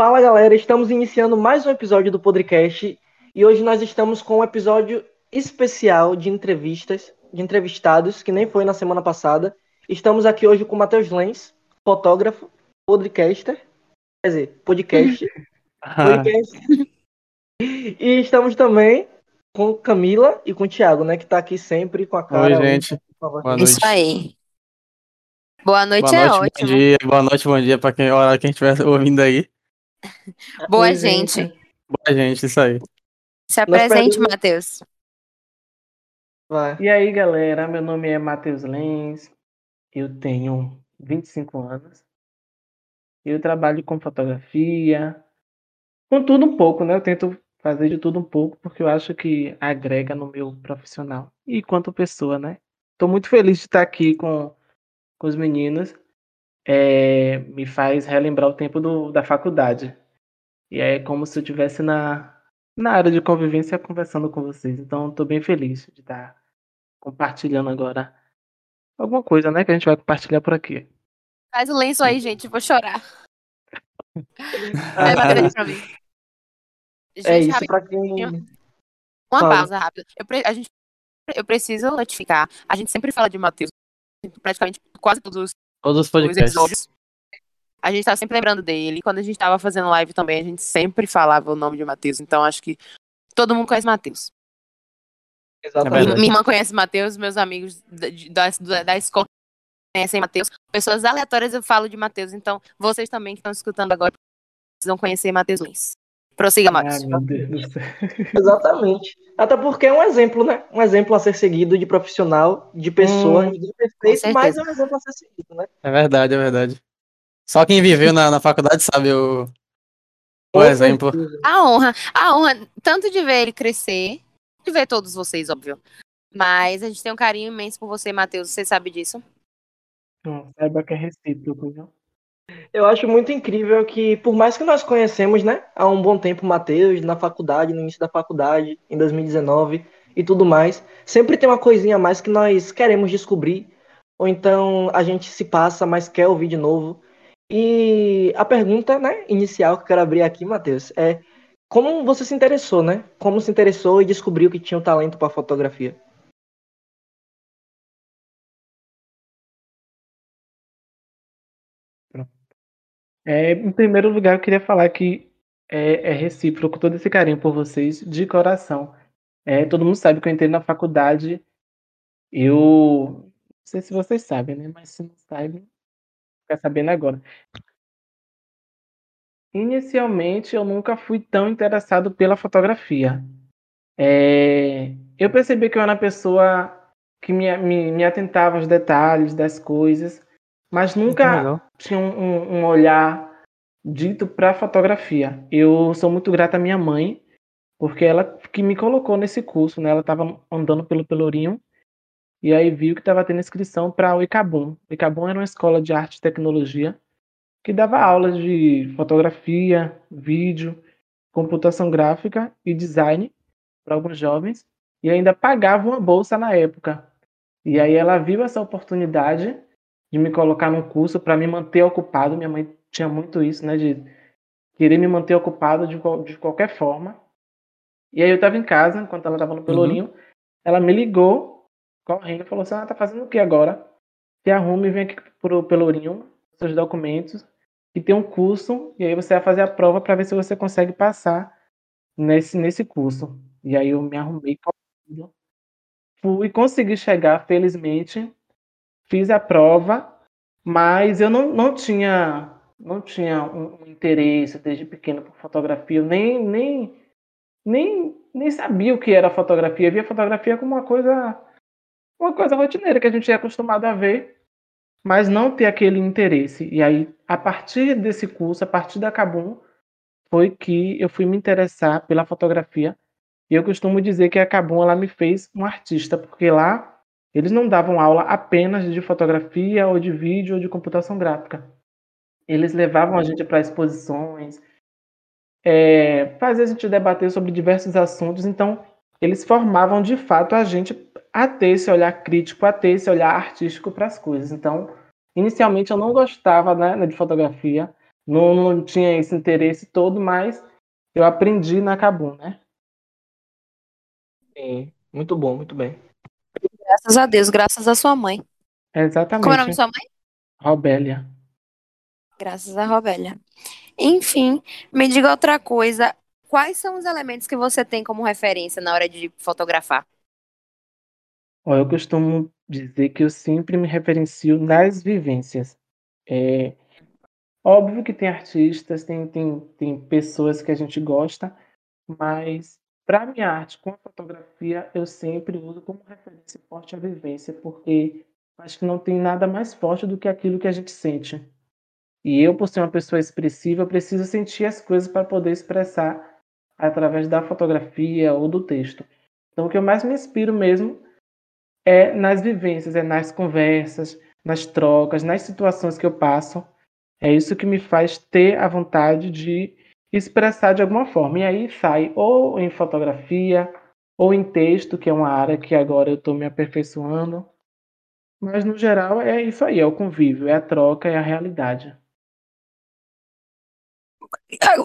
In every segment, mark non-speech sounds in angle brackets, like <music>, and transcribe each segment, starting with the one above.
Fala galera, estamos iniciando mais um episódio do podcast e hoje nós estamos com um episódio especial de entrevistas, de entrevistados, que nem foi na semana passada. Estamos aqui hoje com o Matheus Lenz, fotógrafo, podcaster, quer dizer, podcast, <laughs> podcast. E estamos também com Camila e com o Thiago, né, que tá aqui sempre com a cara. Oi, gente. Boa noite. Isso aí. Boa noite, Boa é noite, bom ótimo. dia, boa noite, bom dia pra quem, a hora que a gente estiver ouvindo aí. <laughs> Boa Oi, gente. Boa gente, isso aí. Se apresente, perdemos- Matheus. Vai. E aí, galera, meu nome é Matheus Lenz, eu tenho 25 anos, eu trabalho com fotografia, com tudo um pouco, né? Eu tento fazer de tudo um pouco, porque eu acho que agrega no meu profissional e quanto pessoa, né? Tô muito feliz de estar aqui com, com os meninos, é, me faz relembrar o tempo do, da faculdade. E é como se eu estivesse na, na área de convivência conversando com vocês. Então, tô bem feliz de estar compartilhando agora alguma coisa, né? Que a gente vai compartilhar por aqui. Faz o lenço aí, gente. Vou chorar. <laughs> É, pra mim. é Gente, isso, rapidinho, pra quem. uma fala. pausa rápida. Eu, pre- a gente, eu preciso notificar. A gente sempre fala de Matheus, praticamente quase todos os Todos os os podcasts. episódios. A gente tá sempre lembrando dele. Quando a gente tava fazendo live também, a gente sempre falava o nome de Matheus. Então acho que todo mundo conhece Matheus. Exatamente. É. Minha irmã conhece Matheus, meus amigos da, da, da, escola conhecem Matheus. Pessoas aleatórias eu falo de Matheus. Então, vocês também que estão escutando agora precisam conhecer Matheus Lins. Prossiga, Matheus. meu Deus do céu. Exatamente. Até porque é um exemplo, né? Um exemplo a ser seguido de profissional, de pessoa, Hum, ninguém é perfeito, mas é um exemplo a ser seguido, né? É verdade, é verdade. Só quem viveu na, na faculdade sabe o, o exemplo. A honra, a honra, tanto de ver ele crescer, de ver todos vocês, óbvio. Mas a gente tem um carinho imenso por você, Matheus. Você sabe disso? Não, saiba que é recíproco, viu? Eu acho muito incrível que, por mais que nós conhecemos, né, há um bom tempo o Matheus, na faculdade, no início da faculdade, em 2019 e tudo mais, sempre tem uma coisinha a mais que nós queremos descobrir, ou então a gente se passa, mas quer ouvir de novo. E a pergunta, né, inicial que eu quero abrir aqui, Matheus, é como você se interessou, né? Como se interessou e descobriu que tinha um talento para fotografia? É, em primeiro lugar, eu queria falar que é, é recíproco todo esse carinho por vocês, de coração. É, todo mundo sabe que eu entrei na faculdade, eu. Não sei se vocês sabem, né? Mas se não sabem, ficar sabendo agora. Inicialmente, eu nunca fui tão interessado pela fotografia. É, eu percebi que eu era uma pessoa que me, me, me atentava aos detalhes das coisas, mas nunca tinha um, um- um olhar dito para fotografia. Eu sou muito grata à minha mãe, porque ela que me colocou nesse curso, né? Ela estava andando pelo Pelourinho e aí viu que estava tendo inscrição para o ICABUM. O ICABUM era uma escola de arte e tecnologia que dava aulas de fotografia, vídeo, computação gráfica e design para alguns jovens e ainda pagava uma bolsa na época. E aí ela viu essa oportunidade de me colocar num curso para me manter ocupado. Minha mãe tinha muito isso, né, de querer me manter ocupado de, de qualquer forma. E aí eu estava em casa, enquanto ela estava no Pelourinho, ela me ligou, correndo, e falou assim, ah, tá fazendo o que agora? Se arrume e vem aqui pro Pelourinho, seus documentos, e tem um curso, e aí você vai fazer a prova para ver se você consegue passar nesse, nesse curso. E aí eu me arrumei, correndo, fui consegui chegar, felizmente, fiz a prova, mas eu não, não tinha não tinha um, interesse desde pequeno por fotografia, nem, nem, nem, nem sabia o que era fotografia, eu via fotografia como uma coisa uma coisa rotineira que a gente é acostumado a ver, mas não ter aquele interesse. E aí, a partir desse curso, a partir da Cabum, foi que eu fui me interessar pela fotografia. E eu costumo dizer que a Cabum ela me fez um artista, porque lá eles não davam aula apenas de fotografia ou de vídeo ou de computação gráfica. Eles levavam a gente para exposições, é, fazia a gente debater sobre diversos assuntos. Então, eles formavam de fato a gente a ter esse olhar crítico, a ter esse olhar artístico para as coisas. Então, inicialmente eu não gostava né, de fotografia, não, não tinha esse interesse todo, mas eu aprendi na Cabum, né? Sim, muito bom, muito bem. Graças a Deus, graças a sua mãe. Exatamente. Como é o nome de sua mãe? Robélia. Graças a Robélia. Enfim, me diga outra coisa. Quais são os elementos que você tem como referência na hora de fotografar? Eu costumo dizer que eu sempre me referencio nas vivências. É óbvio que tem artistas, tem, tem, tem pessoas que a gente gosta, mas para minha arte com a fotografia, eu sempre uso como referência forte a vivência, porque acho que não tem nada mais forte do que aquilo que a gente sente. E eu, por ser uma pessoa expressiva, preciso sentir as coisas para poder expressar através da fotografia ou do texto. Então, o que eu mais me inspiro mesmo é nas vivências, é nas conversas, nas trocas, nas situações que eu passo. É isso que me faz ter a vontade de expressar de alguma forma. E aí sai ou em fotografia, ou em texto, que é uma área que agora eu estou me aperfeiçoando. Mas no geral é isso aí, é o convívio, é a troca, é a realidade.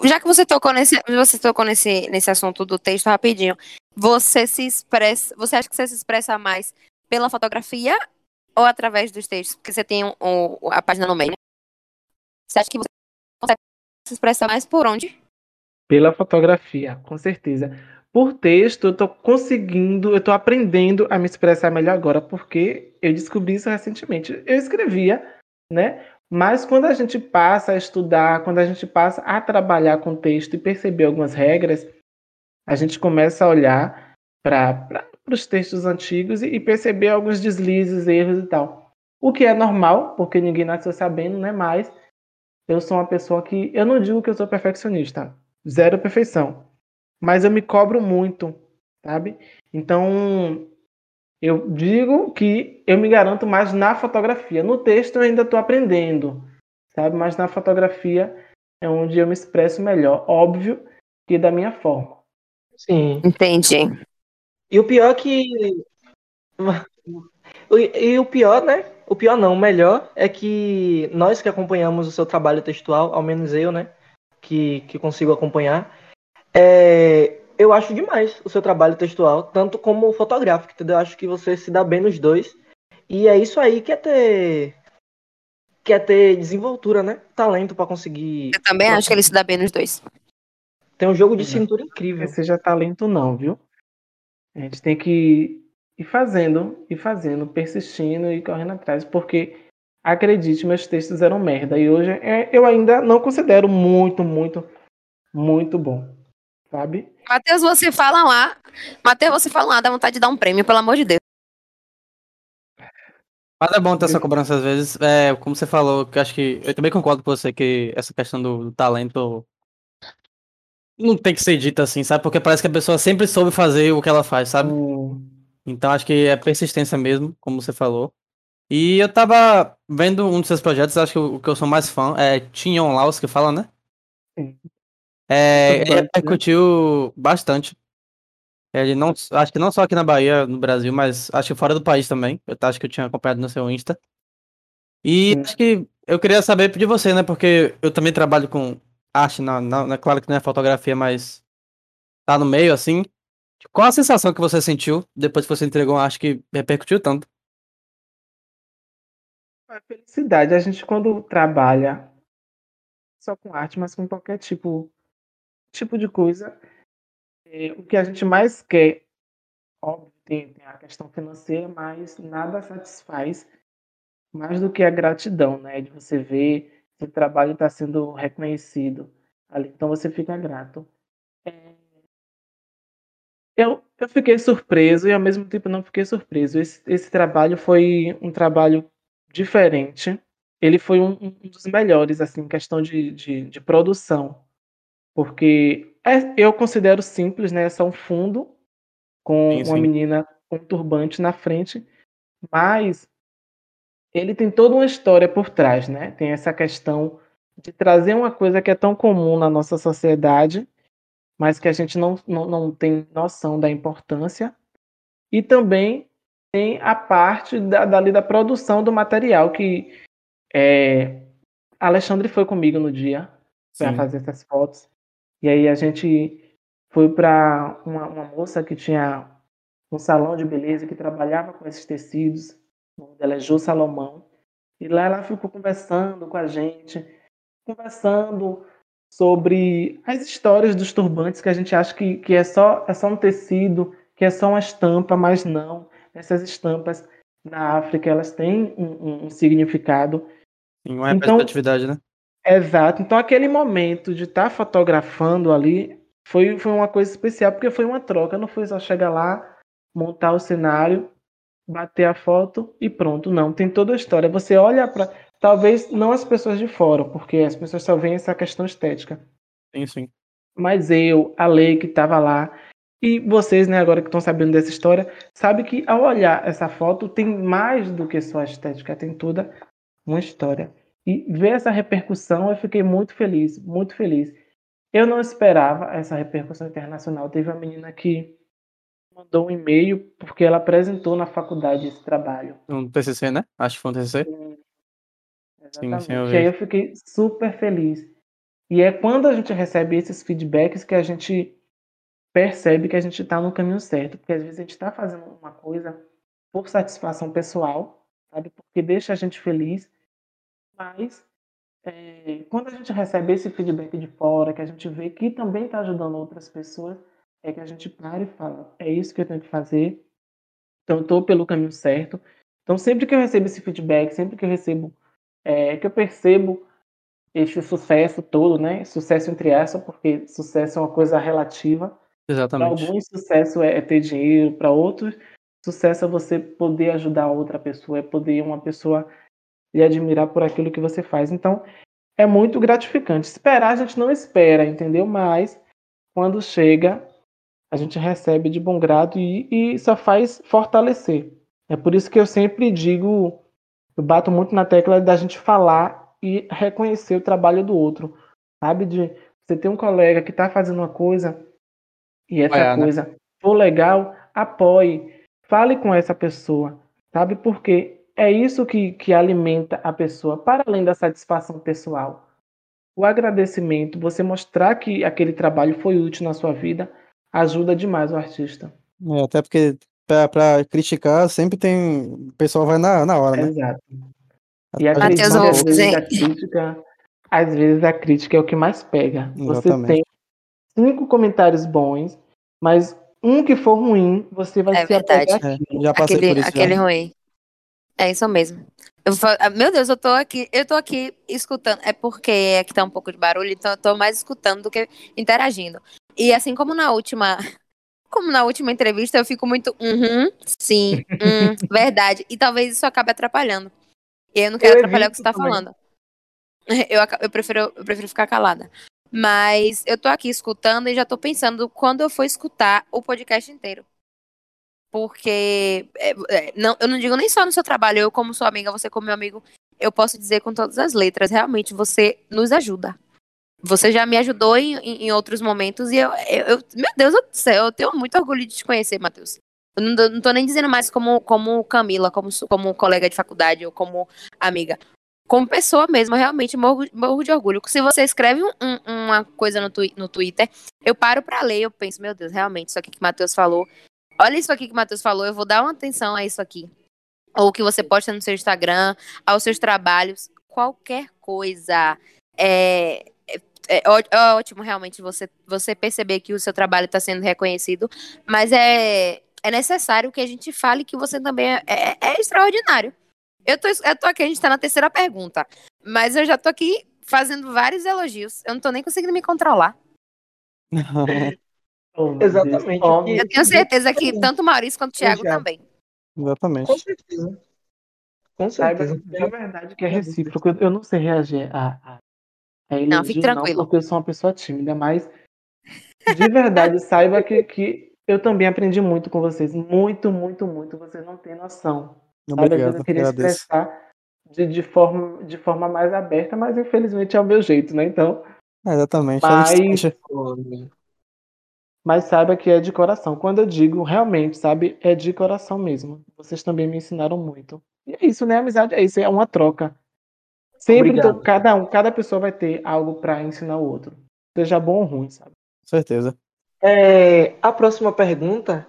Já que você tocou nesse, você tocou nesse, nesse assunto do texto rapidinho, você se expressa, você acha que você se expressa mais pela fotografia ou através dos textos? Porque você tem um, um, a página no meio, né? Você acha que você consegue se expressar mais por onde? Pela fotografia, com certeza. Por texto, eu tô conseguindo, eu tô aprendendo a me expressar melhor agora, porque eu descobri isso recentemente. Eu escrevia, né? Mas quando a gente passa a estudar, quando a gente passa a trabalhar com texto e perceber algumas regras, a gente começa a olhar para os textos antigos e, e perceber alguns deslizes, erros e tal. O que é normal, porque ninguém nasceu sabendo, né? Mas eu sou uma pessoa que. Eu não digo que eu sou perfeccionista, zero perfeição. Mas eu me cobro muito, sabe? Então, eu digo que eu me garanto mais na fotografia. No texto eu ainda estou aprendendo, sabe? Mas na fotografia é onde eu me expresso melhor. Óbvio que da minha forma. Sim. Entendi. E o pior é que. <laughs> E o pior, né? O pior não, o melhor é que nós que acompanhamos o seu trabalho textual, ao menos eu, né? Que, que consigo acompanhar, é, eu acho demais o seu trabalho textual, tanto como fotográfico, entendeu? Eu acho que você se dá bem nos dois. E é isso aí que é ter. Que é ter desenvoltura, né? Talento para conseguir. Eu também acho que ele se dá bem nos dois. Tem um jogo de cintura incrível. Seja talento, não, viu? A gente tem que ir fazendo, ir fazendo, persistindo e correndo atrás, porque acredite, meus textos eram merda. E hoje é, eu ainda não considero muito, muito, muito bom. Sabe? Matheus, você fala lá. Matheus, você fala lá, dá vontade de dar um prêmio, pelo amor de Deus. Mas é bom ter essa cobrança às vezes. É, como você falou, que acho que. Eu também concordo com você que essa questão do, do talento não tem que ser dita assim, sabe? Porque parece que a pessoa sempre soube fazer o que ela faz, sabe? Hum, Então acho que é persistência mesmo, como você falou. E eu tava vendo um dos seus projetos, acho que o que eu sou mais fã é Tinhon Laos, que fala, né? Sim. É, ele né? repercutiu bastante. Ele não, acho que não só aqui na Bahia, no Brasil, mas acho que fora do país também. Eu acho que eu tinha acompanhado no seu Insta. E Sim. acho que eu queria saber de você, né? Porque eu também trabalho com arte, na, na, na- claro que não é fotografia, mas tá no meio, assim. Qual a sensação que você sentiu depois que você entregou arte que repercutiu tanto? a felicidade, a gente quando trabalha só com arte, mas com qualquer tipo, tipo de coisa, é, o que a gente mais quer, óbvio, tem, tem a questão financeira, mas nada satisfaz mais do que a gratidão, né? De você ver o trabalho está sendo reconhecido ali, então você fica grato. Eu, eu fiquei surpreso e ao mesmo tempo não fiquei surpreso. Esse, esse trabalho foi um trabalho diferente. Ele foi um, um dos melhores, assim, em questão de, de, de produção. Porque é- eu considero simples, né? É só um fundo com Sim, uma sim. menina com um turbante na frente, mas ele tem toda uma história por trás, né? Tem essa questão de trazer uma coisa que é tão comum na nossa sociedade, mas que a gente não, não, não tem noção da importância. E também tem a parte da, dali da produção do material, que é, Alexandre foi comigo no dia para fazer essas fotos. E aí a gente foi para uma, uma moça que tinha um salão de beleza que trabalhava com esses tecidos. O nome dela é Jo Salomão. E lá ela ficou conversando com a gente, conversando sobre as histórias dos turbantes que a gente acha que, que é, só, é só um tecido, que é só uma estampa, mas não. Essas estampas na África elas têm um, um, significado. Sim, uma Então- representatividade, né? Exato. Então aquele momento de estar fotografando ali foi, foi uma coisa especial, porque foi uma troca. Não foi só chegar lá, montar o cenário, bater a foto e pronto. Não, tem toda a história. Você olha para. Talvez não as pessoas de fora, porque as pessoas só veem essa questão estética. Sim, sim. Mas eu, a Lei que estava lá, e vocês, né, agora que estão sabendo dessa história, sabe que ao olhar essa foto tem mais do que só a estética, tem toda uma história. E ver essa repercussão, eu fiquei muito feliz, muito feliz. Eu não esperava essa repercussão internacional. Teve uma menina que mandou um e-mail porque ela apresentou na faculdade esse trabalho. Um TCC, né? Acho que foi um TCC. Exatamente. sim, eu e aí eu fiquei super feliz. E é quando a gente recebe esses feedbacks que a gente percebe que a gente está no caminho certo. Porque às vezes a gente está fazendo uma coisa por satisfação pessoal, sabe? Porque deixa a gente feliz. Mas é, quando a gente recebe esse feedback de fora, que a gente vê que também está ajudando outras pessoas, é que a gente para e fala: é isso que eu tenho que fazer. Então eu estou pelo caminho certo. Então sempre que eu recebo esse feedback, sempre que eu recebo é, que eu percebo esse sucesso todo, né? Sucesso entre aspas, porque sucesso é uma coisa relativa. Para Exatamente. alguns, sucesso é, é ter dinheiro, para outros, sucesso é você poder ajudar outra pessoa, é poder uma pessoa lhe admirar por aquilo que você faz. Então, é muito gratificante. Esperar, a gente não espera, entendeu? Mas, quando chega, a gente recebe de bom grado e, e só faz fortalecer. É por isso que eu sempre digo eu bato muito na tecla da gente falar e reconhecer o trabalho do outro, sabe? De você ter um colega que está fazendo uma coisa e essa né? coisa for legal, apoie, fale com essa pessoa, sabe? Porque é isso que, que alimenta a pessoa, para além da satisfação pessoal. O agradecimento, você mostrar que aquele trabalho foi útil na sua vida, ajuda demais o artista. É, até porque pra, pra criticar sempre tem. O pessoal vai na, na hora, né? Exato. E eu vou às vezes fazer- a crítica, às vezes a crítica é o que mais pega. Você Exatamente. tem cinco comentários bons, mas um que for ruim, você vai É se apegar verdade. É, àquilo. já passei Aquele, por isso. aquele já. ruim. É isso mesmo. Eu vou fa- ah, meu Deus, eu tô aqui, eu tô aqui escutando. É porque aqui tá um pouco de barulho, então eu tô mais escutando do que interagindo. E assim como na última, como na última entrevista, eu fico muito, uhum, sim, <laughs> hum, verdade. E talvez isso acabe atrapalhando. E eu não quero Eu atrapalhar o que você tá também. falando. <laughs> Eu, eu, prefiro, eu prefiro ficar calada. Mas eu tô aqui escutando e já tô pensando quando eu for escutar o podcast inteiro. Porque é, é, não, eu não digo nem só no seu trabalho, eu, como sua amiga, você, como meu amigo, eu posso dizer com todas as letras, realmente você nos ajuda. Você já me ajudou em, em, outros momentos e eu, eu, eu- Meu Deus do céu, eu tenho muito orgulho de te conhecer, Matheus. Eu não, não tô nem dizendo mais como, como Camila, como, como colega de faculdade ou como amiga. Como pessoa mesmo, eu realmente morro, morro de orgulho. Se você escreve um- um- uma coisa no, twi- no Twitter, eu paro pra ler, eu penso, meu Deus, realmente, isso aqui que o Matheus falou. Olha isso aqui que o Matheus falou, eu vou dar uma atenção a isso aqui. Ou o que você posta no seu Instagram, aos seus trabalhos, qualquer coisa. É, é, é é ótimo realmente você, você perceber que o seu trabalho está sendo reconhecido, mas é, é necessário que a gente fale que você também é, é- é extraordinário. Eu tô, eu tô aqui, a gente tá na terceira pergunta, mas eu já tô aqui fazendo vários elogios. Eu não tô nem conseguindo me controlar. Oh, Deus. <laughs> Exatamente. E- Eu tenho certeza que tanto o Maurício quanto o Thiago também. Exatamente. Com certeza. Com Saiba certeza. de verdade que é recíproco. Eu- Eu não sei reagir a, a, elogio, Não, fique tranquilo. porque eu sou uma pessoa tímida, mas de verdade, <laughs> saiba que, que eu também aprendi muito com vocês. Muito, muito, muito. Vocês não têm noção. Sabe, às vezes Obrigado. eu queria Agradeço. expressar de, de, forma, de forma mais aberta, mas infelizmente é o meu jeito, né? Então, É, exatamente. Mas- mas saiba que é de coração. Quando eu digo realmente, sabe, é de coração mesmo. Vocês também me ensinaram muito. E é isso, né? Amizade é isso, é uma troca. Sempre Obrigado. to- cada um, cada pessoa vai ter algo para ensinar o outro. Seja bom ou ruim, sabe? Certeza. É, a próxima pergunta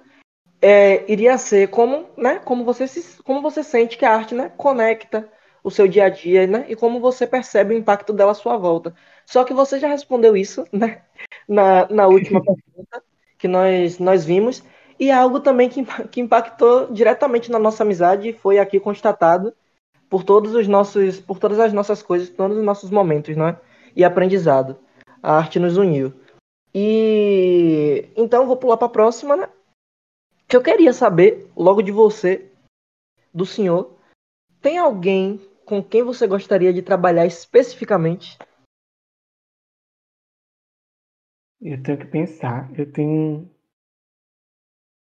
é, iria ser como, né, como você se, como você sente que a arte, né, conecta o seu dia a dia, né, e como você percebe o impacto dela à sua volta. Só que você já respondeu isso, <laughs> né, na, na última <laughs> pergunta que nós nós vimos e algo também que, que impactou diretamente na nossa amizade foi aqui constatado por todos os nossos, por todas as nossas coisas, todos os nossos momentos, né, e aprendizado. A arte nos uniu. E então vou pular para a próxima, né? Que eu queria saber logo de você, do senhor, tem alguém com quem você gostaria de trabalhar especificamente? Eu tenho que pensar. Eu tenho.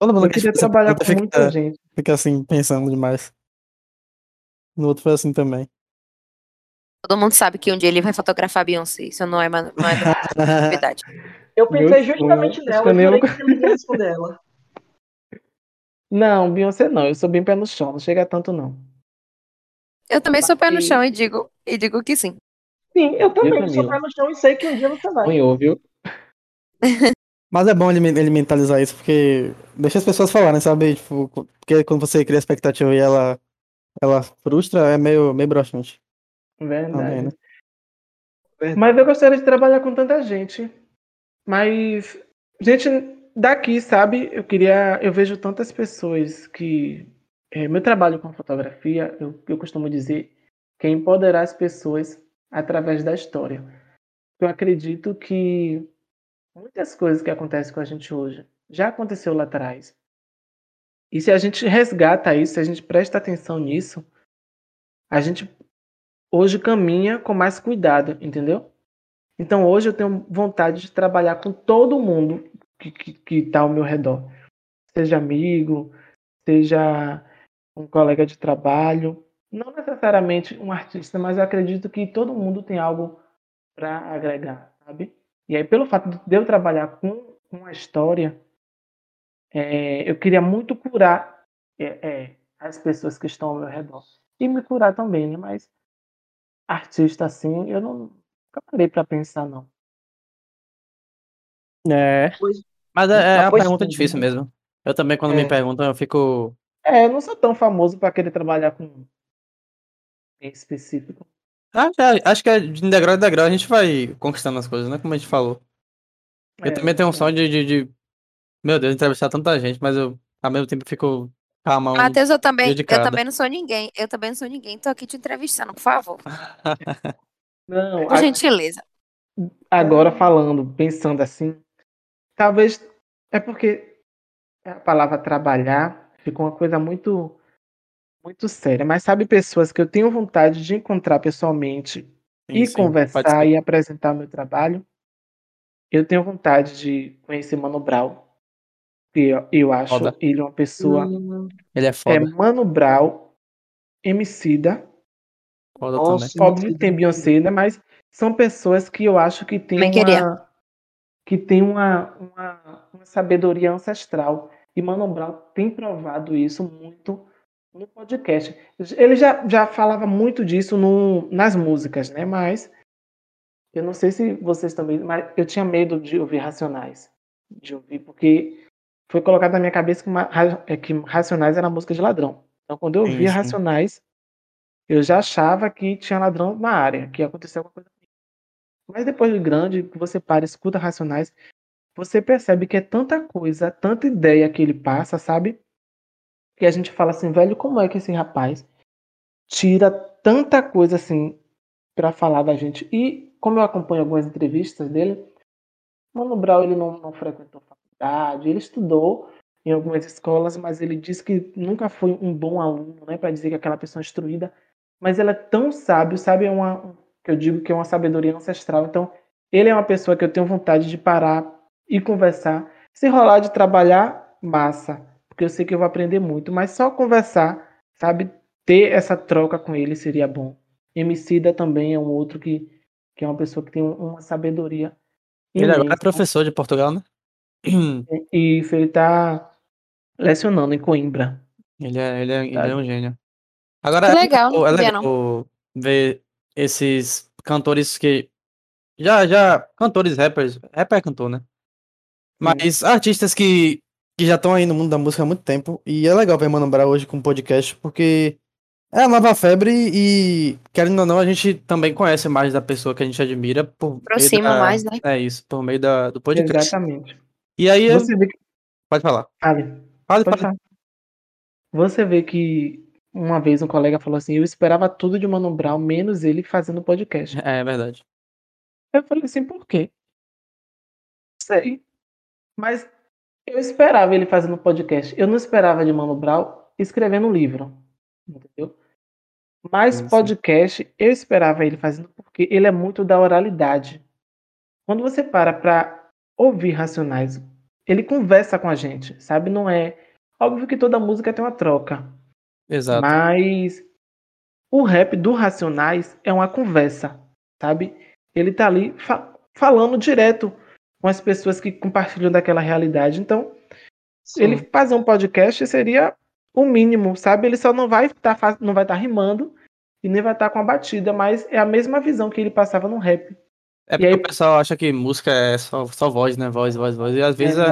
Todo mundo Eu que queria trabalhar com fica, muita gente. fica assim, pensando demais. No outro foi assim também. Todo mundo sabe que um dia ele vai fotografar a Beyoncé. Isso não é, ma- não é novidade. <laughs> Eu Meu pensei justamente acho nela, eu eu vou- que ele ia responder ela. Não, Beyoncé não. Eu sou bem pé no chão. Não chega tanto, não. Eu também sou pé no chão e digo, e digo que sim. Sim, eu também Eu, sou pé no chão e sei que um dia você vai. Sonhou, viu? <laughs> Mas é bom ele, ele mentalizar isso, porque deixa as pessoas falarem, sabe? Tipo, porque quando você cria expectativa e ela, ela frustra, é meio, meio broxante. Verdade. Também, né? Verdade. Mas eu gostaria de trabalhar com tanta gente. Mas, gente daqui, sabe? Eu queria. Eu vejo tantas pessoas que. é, meu trabalho com fotografia, eu, eu costumo dizer que é empoderar as pessoas através da história. Eu acredito que muitas coisas que acontecem com a gente hoje já aconteceu lá atrás. E se a gente resgata isso, se a gente presta atenção nisso, a gente hoje caminha com mais cuidado, entendeu? Então hoje eu tenho vontade de trabalhar com todo mundo que, que, que tá ao meu redor. Seja amigo, seja um colega de trabalho. Não necessariamente um artista, mas eu acredito que todo mundo tem algo para agregar, sabe? E aí, pelo fato de eu trabalhar com, com a história, é, eu queria muito curar é, é, as pessoas que estão ao meu redor. E me curar também, né? Mas artista assim, eu não nunca parei para pensar, não. É. Pois- Mas é, é uma pergunta sim, difícil mesmo. Eu também, quando É. me perguntam, eu fico. É, eu não sou tão famoso para querer trabalhar com em específico. Ah, é, acho que é de degrau em degrau a gente vai conquistando as coisas, né? Como a gente falou. Eu É, também tenho um é. sonho de, de, de- Meu Deus, entrevistar tanta gente, mas eu, ao mesmo tempo, fico com a mão. Matheus, eu também, eu dedicada. também não sou ninguém. Eu também não sou ninguém. Tô aqui te entrevistando, por favor. <laughs> Não, Por a- gentileza. agora falando, pensando assim, talvez é porque a palavra trabalhar ficou uma coisa muito muito séria, mas sabe pessoas que eu tenho vontade de encontrar pessoalmente Sim, e sim, conversar e apresentar meu trabalho. Eu tenho vontade de conhecer Mano Brown, eu, eu acho Foda. ele uma pessoa Hum, Ele é é foda. Mano Brown, Emicida, Foda Nossa, também. óbvio que tem Beyoncé, né, mas são pessoas que eu acho que tem Bem queria. uma que tem uma, uma, uma sabedoria ancestral. E Mano Brown tem provado isso muito no podcast. Ele já, já falava muito disso no, nas músicas, né? Mas eu não sei se vocês também. Mas eu tinha medo de ouvir Racionais. De ouvir, porque foi colocado na minha cabeça que, uma, é que Racionais era música de ladrão. Então, quando eu sim. Racionais, eu já achava que tinha ladrão na área, que aconteceu alguma coisa. Mas depois de grande, que você para e escuta Racionais, você percebe que é tanta coisa, tanta ideia que ele passa, sabe? Que a gente fala assim, velho, como é que esse rapaz tira tanta coisa assim pra falar da gente? E como eu acompanho algumas entrevistas dele, Mano Brown ele não, não frequentou faculdade, ele estudou em algumas escolas, mas ele disse que nunca foi um bom aluno, né, para dizer que aquela pessoa é instruída, mas ela é tão sábio, sabe, é uma um- que eu digo que é uma sabedoria ancestral. Então, ele é uma pessoa que eu tenho vontade de parar e conversar. Se rolar de trabalhar, massa, porque eu sei que eu vou aprender muito, mas só conversar, sabe, ter essa troca com ele seria bom. Emicida também é um outro que, que é uma pessoa que tem um- uma sabedoria Ele agora é professor de Portugal, né? E isso, ele tá lecionando em Coimbra. Ele é, ele é, ele Tá. é um gênio. Agora Que é legal, é não sabia legal ver esses cantores que. Já, já. Cantores, rappers. Rapper é cantor, né? Mas artistas que, que já estão aí no mundo da música há muito tempo. E é legal ver Mano Brown hoje com um podcast, porque é a nova febre e, querendo ou não, a gente também conhece mais da pessoa que a gente admira por meio Aproxima da- mais, né? É isso, por meio da, do podcast. Exatamente. E aí, Você vê que. pode falar. Fale, Fale, pode fale. falar. Você vê que uma vez um colega falou assim: eu esperava tudo de Mano Brown, menos ele fazendo podcast. É, é verdade. Eu falei assim, por quê? Sei. Mas eu esperava ele fazendo podcast. Eu não esperava de Mano Brown escrevendo um livro. Entendeu? Mas sim. podcast eu esperava ele fazendo porque ele é muito da oralidade. Quando você para pra ouvir Racionais, ele conversa com a gente, sabe? Não é. Óbvio que toda música tem uma troca. Exato. Mas o rap do Racionais é uma conversa, sabe? Ele tá ali fa- falando direto com as pessoas que compartilham daquela realidade. Então, ele fazer um podcast seria o mínimo, sabe? Ele só não vai estar não vai estar rimando e nem vai estar com a batida, mas é a mesma visão que ele passava no rap. É porque aí- o pessoal acha que música é só, só voz, né? Voz, voz, voz. E às vezes é-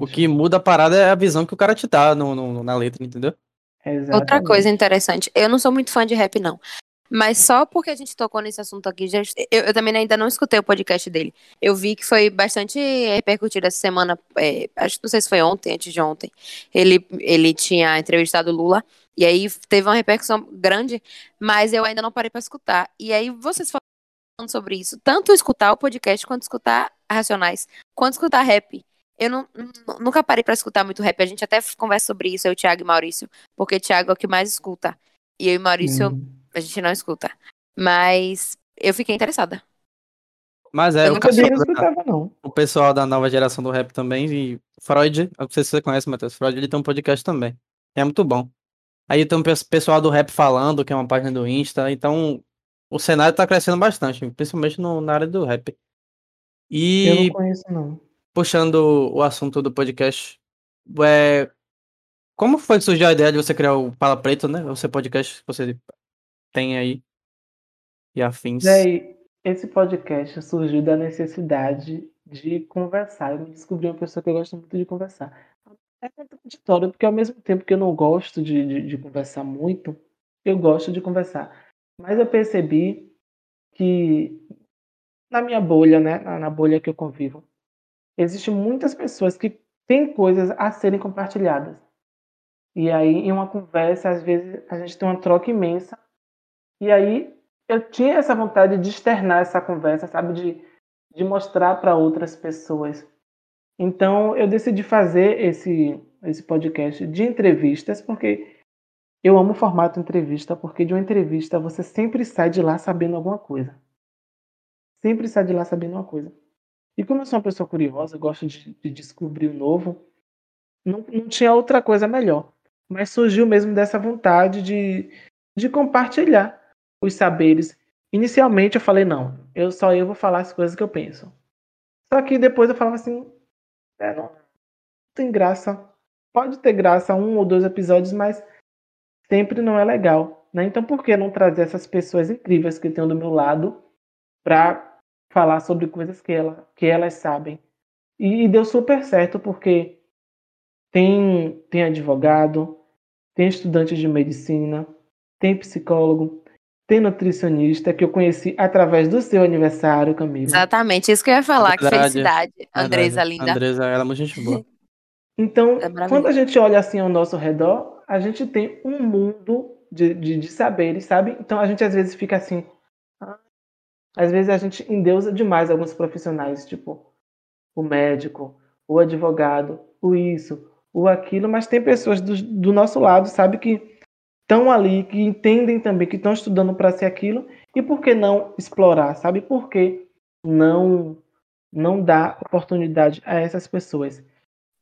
o que muda a parada é a visão que o cara te dá no, no- na letra, entendeu? Exatamente. Outra coisa interessante, eu não sou muito fã de rap, não. Mas só porque a gente tocou nesse assunto aqui, já- eu, eu também ainda não escutei o podcast dele. Eu vi que foi bastante repercutido essa semana, é, acho que não sei se foi ontem, antes de ontem. Ele, ele tinha entrevistado o Lula, e aí teve uma repercussão grande, mas eu ainda não parei pra escutar. E aí vocês falando sobre isso, tanto escutar o podcast quanto escutar Racionais, quanto escutar rap. Eu não, nu- nunca parei pra escutar muito rap. A gente até conversa sobre isso, eu, Thiago e Maurício, porque Thiago é o que mais escuta. E eu e Maurício, Hum. a gente não escuta. Mas eu fiquei interessada. Mas é, Eu o pessoal, não da, escutava, não. o pessoal da nova geração do rap também, e Freud, eu não sei se você conhece, Matheus, Freud, ele tem um podcast também. É muito bom. Aí tem um pe- pessoal do rap falando, que é uma página do Insta, então o cenário tá crescendo bastante, principalmente no, na área do rap. Eu E não conheço, não. puxando o assunto do podcast, é, como foi que surgiu a ideia de você criar o Pala Preto, né? O seu podcast que você tem aí e afins. E aí, esse podcast surgiu da necessidade de conversar. Eu me descobri uma pessoa que eu gosto muito de conversar. É contraditório, porque ao mesmo tempo que eu não gosto de, de, de conversar muito, eu gosto de conversar. Mas eu percebi que na minha bolha, né, na, bolha que eu convivo, existem muitas pessoas que têm coisas a serem compartilhadas. E aí, em uma conversa, às vezes a gente tem uma troca imensa. E aí, eu tinha essa vontade de externar essa conversa, sabe? De, de mostrar para outras pessoas. Então, eu decidi fazer esse, esse podcast de entrevistas, porque eu amo o formato entrevista, porque de uma entrevista você sempre sai de lá sabendo alguma coisa. Sempre sai de lá sabendo uma coisa. E como eu sou uma pessoa curiosa, eu gosto de, de descobrir o novo, não, não tinha outra coisa melhor. Mas surgiu mesmo dessa vontade de, de compartilhar os saberes. Inicialmente eu falei, não, eu só eu vou falar as coisas que eu penso. Só que depois eu falava assim, é, não, não tem graça. Pode ter graça um ou dois episódios, mas sempre não é legal. Né? Então por que não trazer essas pessoas incríveis que tenho do meu lado para falar sobre coisas que, ela, que elas sabem? E, e deu super certo, porque tem, tem advogado, tem estudante de medicina, tem psicólogo, tem nutricionista que eu conheci através do seu aniversário, Camila. Exatamente, isso que eu ia falar. Que Verdade, felicidade, Andresa Verdade. linda. Andresa, ela é muito gente boa. Então, É quando a gente olha assim ao nosso redor, a gente tem um mundo de, de, de saberes, sabe? Então a gente às vezes fica assim. ah, Às vezes a gente endeusa demais alguns profissionais, tipo o médico, o advogado, o isso, o aquilo, mas tem pessoas do, do nosso lado, sabe, que estão ali, que entendem também, que estão estudando para ser aquilo, e por que não explorar, sabe? Por que não, não dar oportunidade a essas pessoas?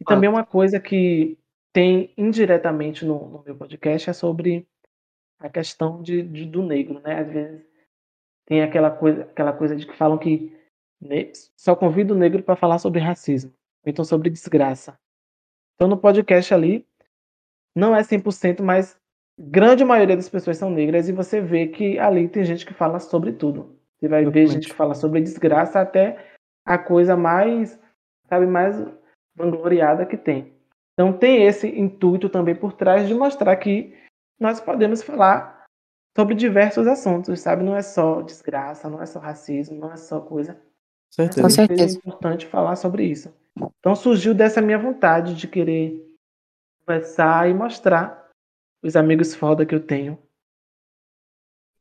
E também uma coisa que tem indiretamente no, no meu podcast é sobre a questão de, de- do negro, né? Às vezes tem aquela coisa, aquela coisa de que falam que só convido o negro para falar sobre racismo, ou então sobre desgraça. Então no podcast ali não é 100%, mas grande maioria das pessoas são negras e você vê que ali tem gente que fala sobre tudo. Você vai ver gente que fala sobre desgraça até a coisa mais, sabe, mais vangloriada que tem. Então tem esse intuito também por trás de mostrar que nós podemos falar sobre diversos assuntos, sabe? Não é só desgraça, não é só racismo, não é só coisa. Certeza. Com certeza. É importante falar sobre isso. Então surgiu dessa minha vontade de querer conversar e mostrar os amigos foda que eu tenho.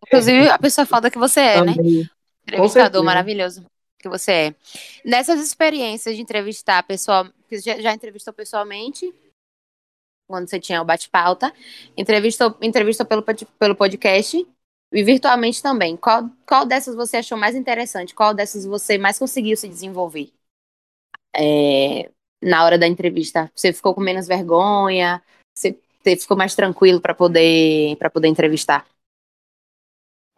Inclusive, a pessoa foda que você é, né? Também. Entrevistador certeza. maravilhoso que você é. Nessas experiências de entrevistar pessoal, já, já entrevistou pessoalmente, quando você tinha o bate-pauta, entrevistou, entrevistou pelo, pelo podcast e virtualmente também. Qual, qual dessas você achou mais interessante? Qual dessas você mais conseguiu se desenvolver É, na hora da entrevista? Você ficou com menos vergonha? Você, você ficou mais tranquilo para poder, poder entrevistar?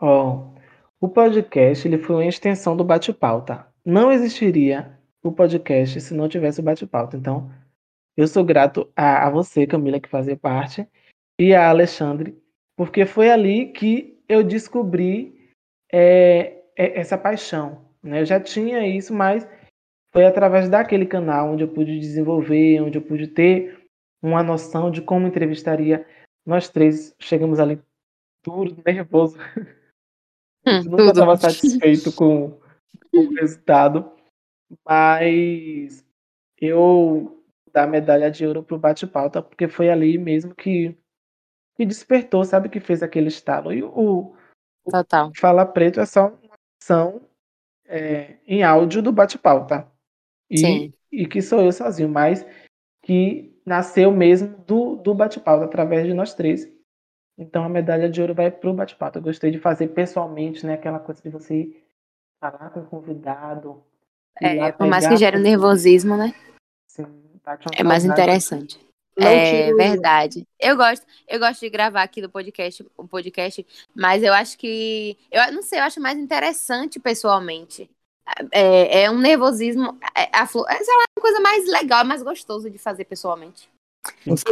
Ó, o podcast ele foi uma extensão do bate-pauta. Não existiria o podcast se não tivesse o bate-pauta. Então, eu sou grato a, a você, Camila, que fazia parte, e a Alexandre, porque foi ali que eu descobri é, é, essa paixão. Né? Eu já tinha isso, mas foi através daquele canal onde eu pude desenvolver, onde eu pude ter uma noção de como entrevistaria. Nós três chegamos ali duro, <laughs> nervoso. Hum, nunca estava satisfeito com, com o resultado, mas eu dar a medalha de ouro pro bate-pauta, porque foi ali mesmo que, que despertou, sabe, que fez aquele estalo. E o Total. Fala Preto é só uma ação é, em áudio do bate-pauta. E, Sim. e que sou eu sozinho, mas que nasceu mesmo do, do bate-pauta, através de nós três. Então a medalha de ouro vai pro bate-pauta. Eu gostei de fazer pessoalmente, né? Aquela coisa de você falar com o convidado. É, por mais que gere um nervosismo, né? Bate uma É mais interessante. Não é tiro- verdade. Eu gosto, eu gosto de gravar aqui do podcast, o podcast, mas eu acho que, eu não sei, eu acho mais interessante pessoalmente. É, é um nervosismo, é, a, flu- é, sei lá, uma coisa mais legal, mais gostoso de fazer pessoalmente.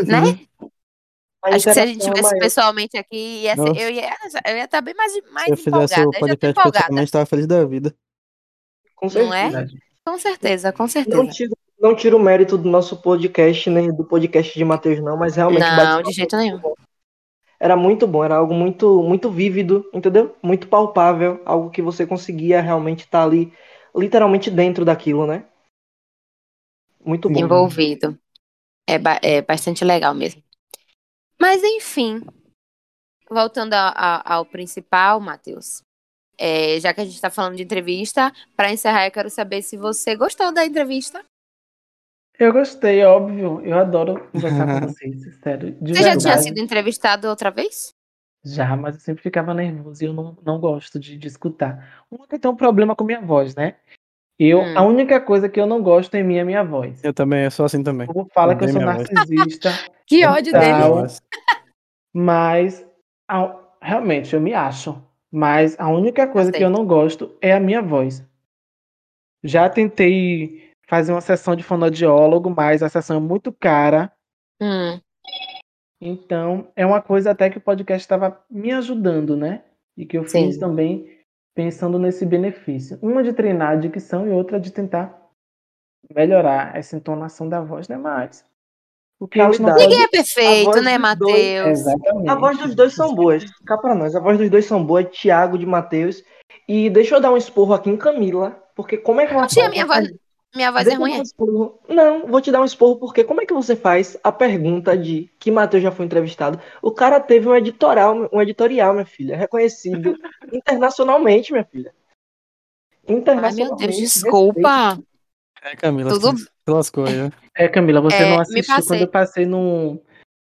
Né? A acho que se a gente é tivesse maior. pessoalmente aqui, ia ser- eu ia eu ia estar bem mais, mais Se eu fizesse empolgada. o Eu já tô podcast empolgada. pessoalmente, tava feliz da vida. Com Não é? certeza. Com certeza, com Não certeza. tiro, não tiro o mérito do nosso podcast, nem do podcast de Matheus, não, mas realmente Não, de jeito nenhum. bom. Era muito bom, era algo muito, muito vívido, entendeu? Muito palpável, algo que você conseguia realmente estar ali, literalmente dentro daquilo, né? Muito bom. envolvido. É, ba- é bastante legal mesmo. Mas, enfim, voltando a- a- ao principal, Matheus, é, já que a gente está falando de entrevista, para encerrar, eu quero saber se você gostou da entrevista. Eu gostei, óbvio. Eu adoro conversar com <laughs> vocês, sério. De Você já tinha verdade. sido entrevistado outra vez? Já, mas eu sempre ficava nervoso e eu não, não gosto de, de escutar. Uma que tem um problema com minha voz, né? Eu, Hum. A única coisa que eu não gosto em mim é minha voz. Eu também, eu sou assim também. O povo fala que eu sou narcisista, <laughs> Que ódio Então, dele. Mas- mas a- realmente eu me acho. Mas a única coisa que eu não gosto é a minha voz. Já tentei fazer uma sessão de fonoaudiólogo, mas a sessão é muito cara. Hum, Então, é uma coisa até que o podcast estava me ajudando, né? E que eu fiz Sim. também pensando nesse benefício. Uma de treinar a dicção e outra de tentar melhorar essa entonação da voz, né? Mas Ninguém é perfeito, né, Matheus? Exatamente. A voz dos dois são boas. Cá pra nós. A voz dos dois são boas, Thiago de Matheus. E deixa eu dar um esporro aqui em Camila, porque como é que ela Tia, faz minha voz, minha voz é ruim. é? um. Não, vou te dar um esporro porque como é que você faz a pergunta de que Matheus já foi entrevistado? O cara teve um editorial, um editorial, minha filha, reconhecido <laughs> internacionalmente, minha filha. Ai, Internacionalmente. meu Deus, desculpa. É, Camila, Tudo- você se lascou ó. É, Camila, você É, não assistiu passei. quando eu passei no...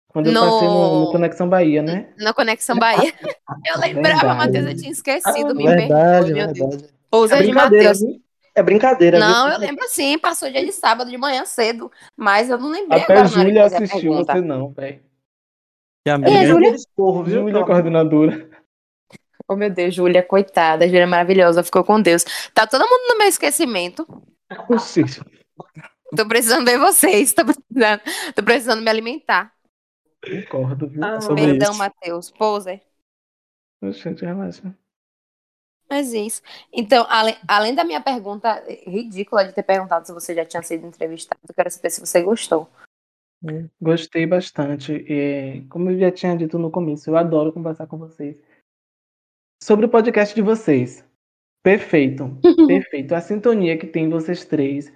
Quando eu No- passei no, no Conexão Bahia, né? Na Conexão Bahia. <laughs> Eu lembrava. Matheus, eu tinha esquecido. Ah, me Verdade, perdoe, meu Deus. verdade. Ousa É de brincadeira, Matheus. viu? É brincadeira, viu? Não, eu lembro sim, passou dia de sábado de manhã cedo, mas eu não lembrei Até agora de Júlia a assistiu, você não, velho. Que É amiga. Júlia? brincadeira de esporro, viu? Júlia, coordenadora. Oh, meu Deus, Júlia, coitada, Júlia é maravilhosa, ficou com Deus. Tá todo mundo no meu esquecimento. Oxi. Tô precisando ver vocês, tô precisando, tô precisando me alimentar. Concordo, viu? Ah, sobre Perdão. Matheus. Poser. Gente, relaxa. Mas isso. Então, além, além da minha pergunta ridícula de ter perguntado se você já tinha sido entrevistado, eu quero saber se você gostou. Gostei bastante. É, como eu já tinha dito no começo, eu adoro conversar com vocês. Sobre o podcast de vocês. Perfeito. <laughs> Perfeito. A sintonia que tem vocês três.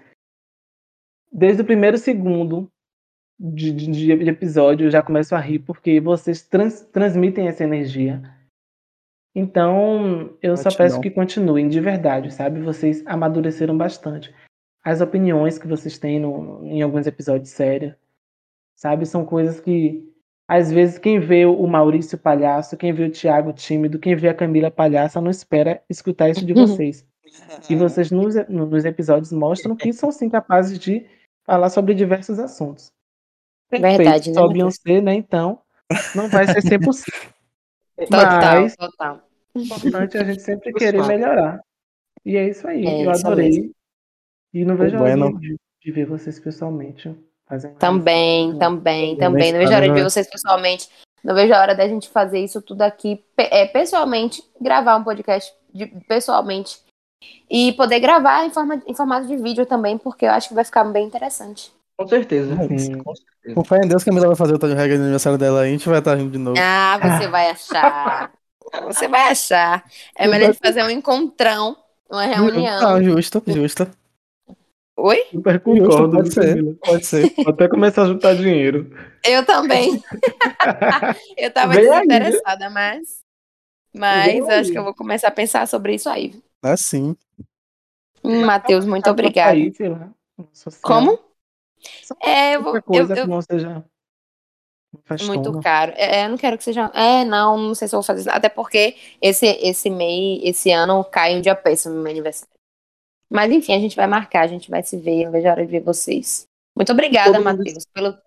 Desde o primeiro segundo de, de- de episódio, eu já começo a rir, porque vocês trans- transmitem essa energia. Então, eu só Gratidão. peço que continuem, de verdade, sabe? Vocês amadureceram bastante. As opiniões que vocês têm no- em alguns episódios sérios, sabe? São coisas que, às vezes, quem vê o Maurício palhaço, quem vê o Thiago tímido, quem vê a Camila palhaça, não espera escutar isso de <laughs> vocês. <laughs> E vocês nos, nos episódios mostram que são sim capazes de falar sobre diversos assuntos. Verdade, né, Só? Beyoncé, né? Então, não vai ser 100%. <laughs> Total, Mas total. o importante é a gente sempre <laughs> querer melhorar. E é isso aí. É eu adorei. mesmo. E não vejo a hora bueno. de, de- de ver vocês pessoalmente. Fazendo Também, isso. também, Eu também. Não vejo a hora de ver vocês pessoalmente. Não vejo a hora da gente fazer isso tudo aqui é, pessoalmente, gravar um podcast de- pessoalmente. E poder gravar em, forma, em formato de vídeo também, porque eu acho que vai ficar bem interessante. Com certeza. Sim. Com certeza. Com fé em Deus, Camila vai fazer o tal de regra no aniversário dela aí, a gente vai estar rindo de novo. Ah, você vai achar. Você vai achar. É melhor a gente fazer um encontrão, uma reunião. Ah, justo, justo. Oi? Super concordo, pode ser. Pode ser. Vou até começar a juntar dinheiro. Eu também. <laughs> Eu tava Vem aí, desinteressada, mas. Mas eu acho aí. que eu vou começar a pensar sobre isso aí. É sim. Hum, Matheus, muito sei lá, social. Como? É, eu vou. Qualquer Eu, coisa eu- que não seja muito caro. É, eu não quero que seja. É, não, não sei se eu vou fazer isso. Até porque esse, esse mês, esse ano, cai um dia péssimo no meu aniversário. Mas enfim, a gente vai marcar, a gente vai se ver. Eu vejo a hora de ver vocês. Muito obrigada, Matheus, pelo,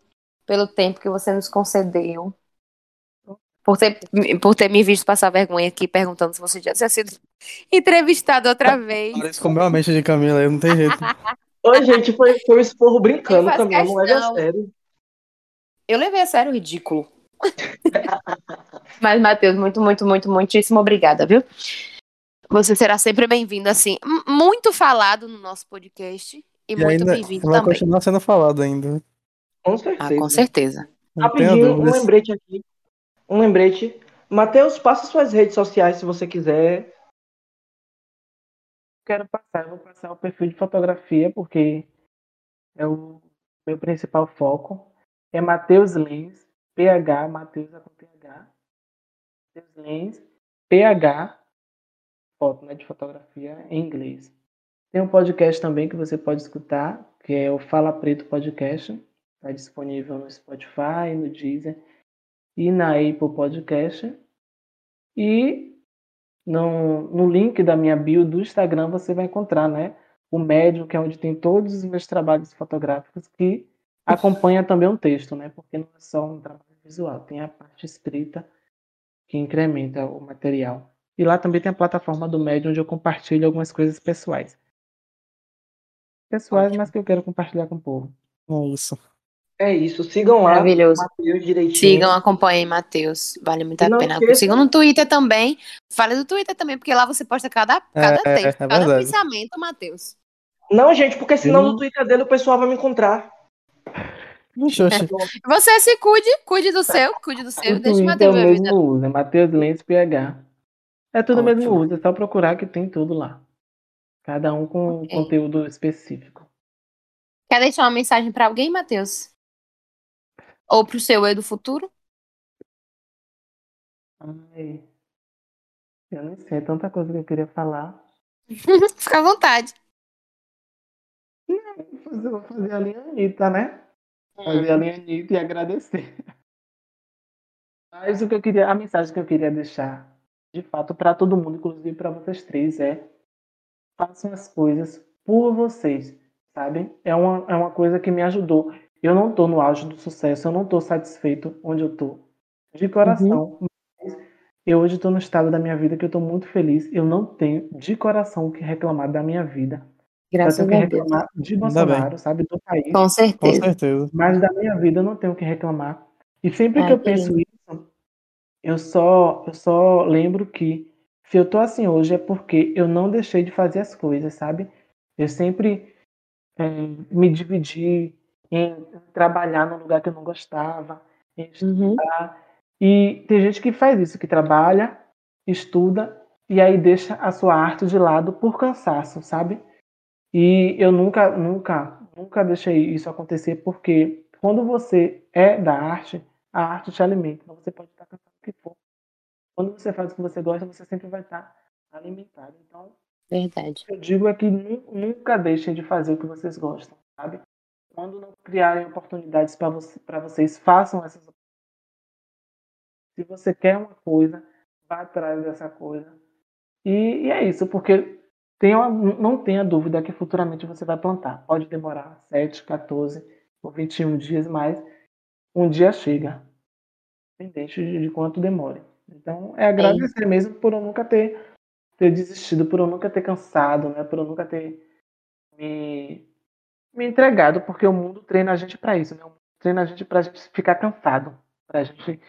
pelo tempo que você nos concedeu. Por ter, por ter me visto passar vergonha aqui perguntando se você já tinha sido entrevistado outra vez. Parece comeu a mente de Camila aí, não tem jeito. <laughs> Oi, gente, foi, foi um esporro brincando também, não leve a questão. sério. Eu levei a sério o ridículo. <laughs> Mas, Matheus, muito, muito, muito, muitíssimo obrigada, viu? Você será sempre bem-vindo, assim, muito falado no nosso podcast e, E muito bem-vindo vai também. continuar sendo falado ainda. Com Ah, certeza. com certeza. Rapidinho, um lembrete aqui. Um lembrete. Matheus, passa suas redes sociais se você quiser. Quero passar, vou passar o perfil de fotografia, porque é o meu principal foco. É Matheus Lens, PH, Matheus é com PH. Matheus Lens, PH, foto, né, de fotografia em inglês. Tem um podcast também que você pode escutar, que é o Fala Preto Podcast. Está disponível no Spotify, no Deezer e na Apple Podcast. E no, no link da minha bio do Instagram você vai encontrar, né? O Medium, que é onde tem todos os meus trabalhos fotográficos, que acompanha também um texto, né? Porque não é só um trabalho visual, tem a parte escrita que incrementa o material. E lá também tem a plataforma do Medium, onde eu compartilho algumas coisas pessoais. Pessoais, mas que eu quero compartilhar com o povo. É isso. É isso. Sigam lá. Maravilhoso. Direitinho. Sigam, acompanhem, Matheus. Vale muito a pena. esqueçam- Sigam no Twitter também. Fale do Twitter também, porque lá você posta cada, cada É, texto, é cada verdade. pensamento, Matheus. Não, gente, porque senão Sim. no Twitter dele o pessoal vai me encontrar. <laughs> Você se cuide, cuide do seu, cuide do seu. O Deixa o é Matheus o vida. mesmo uso, é Matheus Lentes PH. É tudo o mesmo uso, é só procurar que tem tudo lá. Cada um com Ok. conteúdo específico. Quer deixar uma mensagem pra alguém, Matheus? Ou pro seu eu do futuro? Ai, eu nem sei, é tanta coisa que eu queria falar. <laughs> Fica à vontade. Vou fazer, vou fazer a linha Anitta, né? Fazer a linha Anitta e agradecer. Mas o que eu queria, a mensagem que eu queria deixar, de fato, para todo mundo, inclusive para vocês três, é façam as coisas por vocês, sabe? É uma, é uma coisa que me ajudou. Eu não tô no auge do sucesso, eu não tô satisfeito onde eu tô. De coração. Mas eu hoje tô no estado da minha vida que eu tô muito feliz. Eu não tenho de coração o que reclamar da minha vida. Eu Graças tenho a que Deus. reclamar de Ainda Bolsonaro, sabe? Do país. Com Com certeza. certeza. Mas da minha vida eu não tenho o que reclamar. E sempre Ai, que eu penso isso, eu só, eu só lembro que se eu tô assim hoje é porque eu não deixei de fazer as coisas, sabe? Eu sempre é, me dividi em trabalhar num lugar que eu não gostava, em Uhum. estudar. E tem gente que faz isso, que trabalha, estuda e aí deixa a sua arte de lado por cansaço, sabe? E eu nunca, nunca, nunca deixei isso acontecer porque quando você é da arte, a arte te alimenta. Então você pode estar cansado o que for. Quando você faz o que você gosta, você sempre vai estar alimentado. Então, Verdade. eu digo é que nu- nunca deixem de fazer o que vocês gostam, sabe? Quando não criarem oportunidades para você, vocês, façam essas Se você quer uma coisa, vá atrás dessa coisa. E, e é isso, porque tenha, não tenha dúvida que futuramente você vai plantar. Pode demorar 7, 14 ou 21 dias, mas um dia chega. Independente de, de quanto demore. Então, é agradecer mesmo por eu nunca ter, ter desistido, por eu nunca ter cansado, né? por eu nunca ter me, me entregado, porque o mundo treina a gente para isso. Né? O mundo treina a gente para ficar cansado, para a gente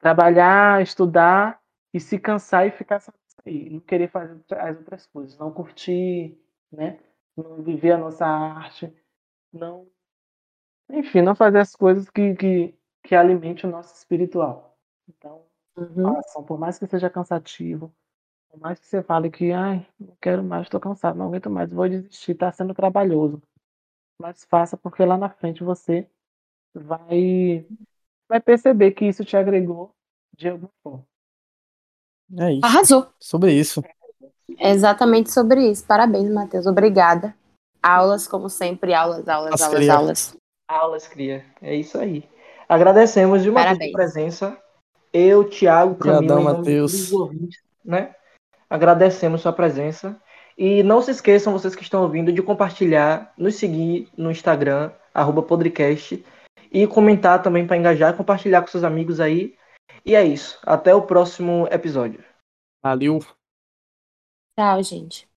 trabalhar, estudar e se cansar e ficar aí, não querer fazer as outras coisas, não curtir, né? Não viver a nossa arte, não, enfim, não fazer as coisas que que, que alimente o nosso espiritual. Então, Uhum. façam, por mais que seja cansativo, por mais que você fale que, ai, não quero mais, estou cansado, não aguento mais, vou desistir, está sendo trabalhoso. Mas faça porque lá na frente você vai vai perceber que isso te agregou de alguma forma. É isso. Arrasou. Sobre isso. É exatamente sobre isso. Parabéns, Matheus. Obrigada. Aulas, como sempre, aulas, aulas, Nossa, aulas, queria- aulas. Aulas, cria. É isso aí. Agradecemos de uma vez Parabéns. a presença. Eu, Thiago, Camila, Obrigadão, Matheus. né? Agradecemos sua presença. E não se esqueçam, vocês que estão ouvindo, de compartilhar, nos seguir no Instagram, arroba podcast, e comentar também para engajar, compartilhar com seus amigos aí. E é isso. Até o próximo episódio. Valeu. Tchau, gente.